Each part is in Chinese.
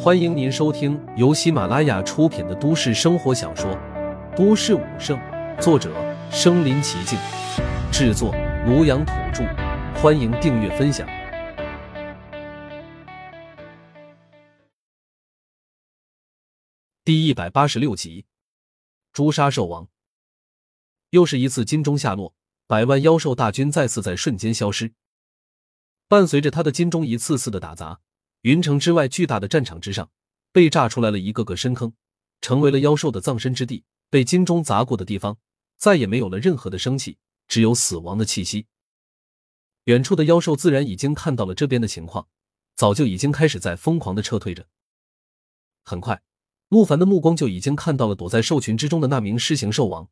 欢迎您收听由喜马拉雅出品的都市生活小说《都市武圣》，作者：身临其境，制作：庐阳土著。欢迎订阅分享。第一百八十六集，诛杀兽王。又是一次金钟下落，百万妖兽大军再次在瞬间消失。伴随着他的金钟一次次的打砸，云城之外巨大的战场之上，被炸出来了一个个深坑，成为了妖兽的葬身之地。被金钟砸过的地方，再也没有了任何的生气，只有死亡的气息。远处的妖兽自然已经看到了这边的情况，早就已经开始在疯狂的撤退着。很快，陆凡的目光就已经看到了躲在兽群之中的那名狮形兽王。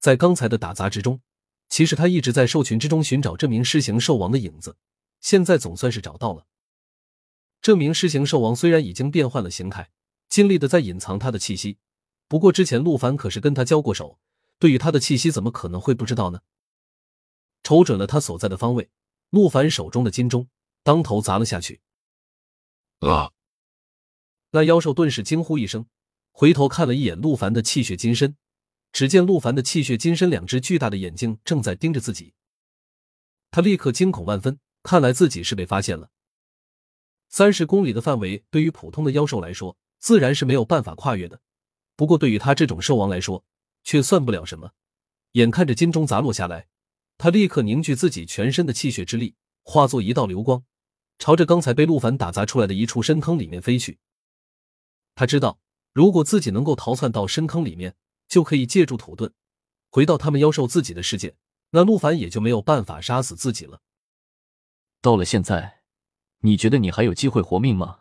在刚才的打砸之中，其实他一直在兽群之中寻找这名狮形兽王的影子，现在总算是找到了。这名狮形兽王虽然已经变换了形态，尽力的在隐藏他的气息，不过之前陆凡可是跟他交过手，对于他的气息怎么可能会不知道呢？瞅准了他所在的方位，陆凡手中的金钟当头砸了下去。啊！那妖兽顿时惊呼一声，回头看了一眼陆凡的气血金身，只见陆凡的气血金身两只巨大的眼睛正在盯着自己，他立刻惊恐万分，看来自己是被发现了。三十公里的范围对于普通的妖兽来说，自然是没有办法跨越的。不过对于他这种兽王来说，却算不了什么。眼看着金钟砸落下来，他立刻凝聚自己全身的气血之力，化作一道流光，朝着刚才被陆凡打砸出来的一处深坑里面飞去。他知道，如果自己能够逃窜到深坑里面，就可以借助土遁回到他们妖兽自己的世界，那陆凡也就没有办法杀死自己了。到了现在。你觉得你还有机会活命吗？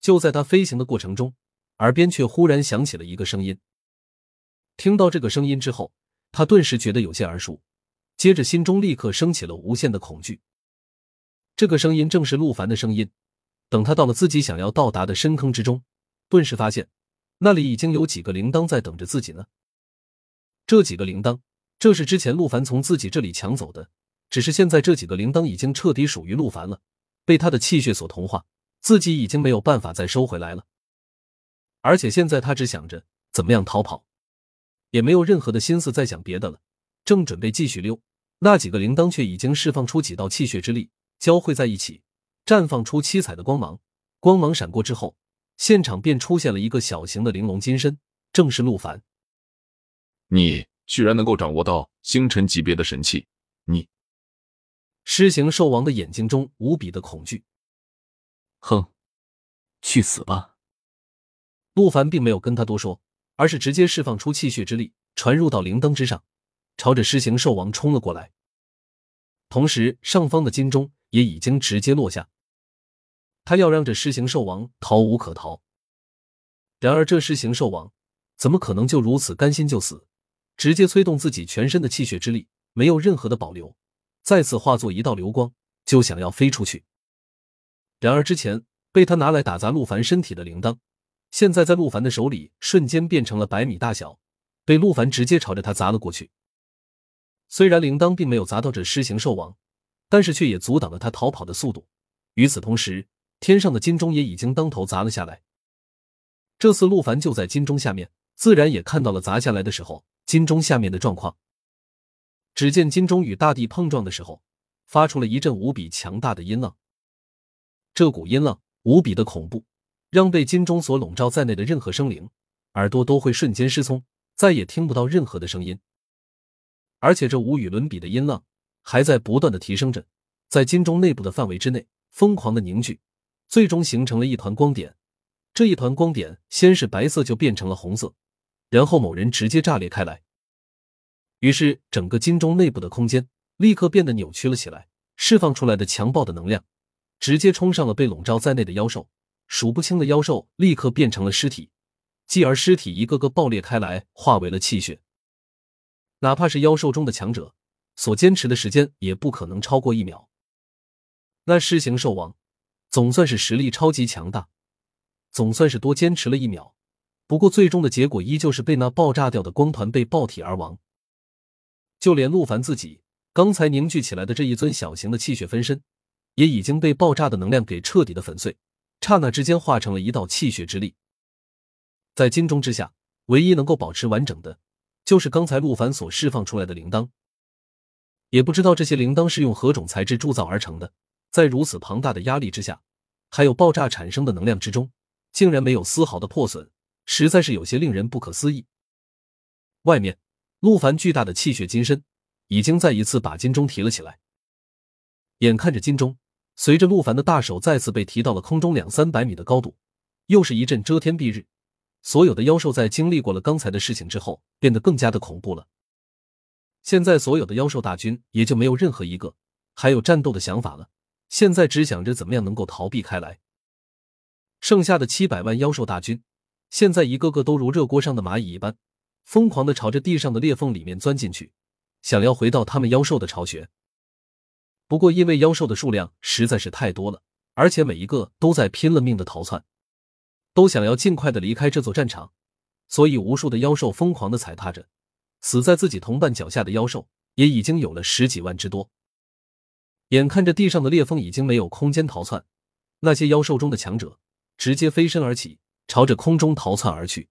就在他飞行的过程中，耳边却忽然响起了一个声音。听到这个声音之后，他顿时觉得有些耳熟，接着心中立刻升起了无限的恐惧。这个声音正是陆凡的声音。等他到了自己想要到达的深坑之中，顿时发现那里已经有几个铃铛在等着自己呢。这几个铃铛，这是之前陆凡从自己这里抢走的，只是现在这几个铃铛已经彻底属于陆凡了。被他的气血所同化，自己已经没有办法再收回来了。而且现在他只想着怎么样逃跑，也没有任何的心思再想别的了。正准备继续溜，那几个铃铛却已经释放出几道气血之力，交汇在一起，绽放出七彩的光芒。光芒闪过之后，现场便出现了一个小型的玲珑金身，正是陆凡。你居然能够掌握到星辰级别的神器，你！狮形兽王的眼睛中无比的恐惧。哼，去死吧！陆凡并没有跟他多说，而是直接释放出气血之力，传入到灵灯之上，朝着狮形兽王冲了过来。同时，上方的金钟也已经直接落下，他要让这狮形兽王逃无可逃。然而，这狮形兽王怎么可能就如此甘心就死？直接催动自己全身的气血之力，没有任何的保留。再次化作一道流光，就想要飞出去。然而之前被他拿来打砸陆凡身体的铃铛，现在在陆凡的手里瞬间变成了百米大小，被陆凡直接朝着他砸了过去。虽然铃铛并没有砸到这狮形兽王，但是却也阻挡了他逃跑的速度。与此同时，天上的金钟也已经当头砸了下来。这次陆凡就在金钟下面，自然也看到了砸下来的时候金钟下面的状况。只见金钟与大地碰撞的时候，发出了一阵无比强大的音浪。这股音浪无比的恐怖，让被金钟所笼罩在内的任何生灵耳朵都会瞬间失聪，再也听不到任何的声音。而且这无与伦比的音浪还在不断的提升着，在金钟内部的范围之内疯狂的凝聚，最终形成了一团光点。这一团光点先是白色，就变成了红色，然后某人直接炸裂开来。于是，整个金钟内部的空间立刻变得扭曲了起来，释放出来的强暴的能量直接冲上了被笼罩在内的妖兽，数不清的妖兽立刻变成了尸体，继而尸体一个个爆裂开来，化为了气血。哪怕是妖兽中的强者，所坚持的时间也不可能超过一秒。那狮形兽王总算是实力超级强大，总算是多坚持了一秒，不过最终的结果依旧是被那爆炸掉的光团被爆体而亡。就连陆凡自己刚才凝聚起来的这一尊小型的气血分身，也已经被爆炸的能量给彻底的粉碎，刹那之间化成了一道气血之力。在金钟之下，唯一能够保持完整的，就是刚才陆凡所释放出来的铃铛。也不知道这些铃铛是用何种材质铸造而成的，在如此庞大的压力之下，还有爆炸产生的能量之中，竟然没有丝毫的破损，实在是有些令人不可思议。外面，陆凡巨大的气血金身已经再一次把金钟提了起来。眼看着金钟随着陆凡的大手再次被提到了空中两三百米的高度，又是一阵遮天蔽日。所有的妖兽在经历过了刚才的事情之后，变得更加的恐怖了。现在所有的妖兽大军也就没有任何一个还有战斗的想法了，现在只想着怎么样能够逃避开来。剩下的七百万妖兽大军，现在一个个都如热锅上的蚂蚁一般，疯狂的朝着地上的裂缝里面钻进去，想要回到他们妖兽的巢穴。不过，因为妖兽的数量实在是太多了，而且每一个都在拼了命的逃窜。都想要尽快的离开这座战场，所以无数的妖兽疯狂的踩踏着，死在自己同伴脚下的妖兽也已经有了十几万之多。眼看着地上的裂缝已经没有空间逃窜，那些妖兽中的强者直接飞身而起，朝着空中逃窜而去。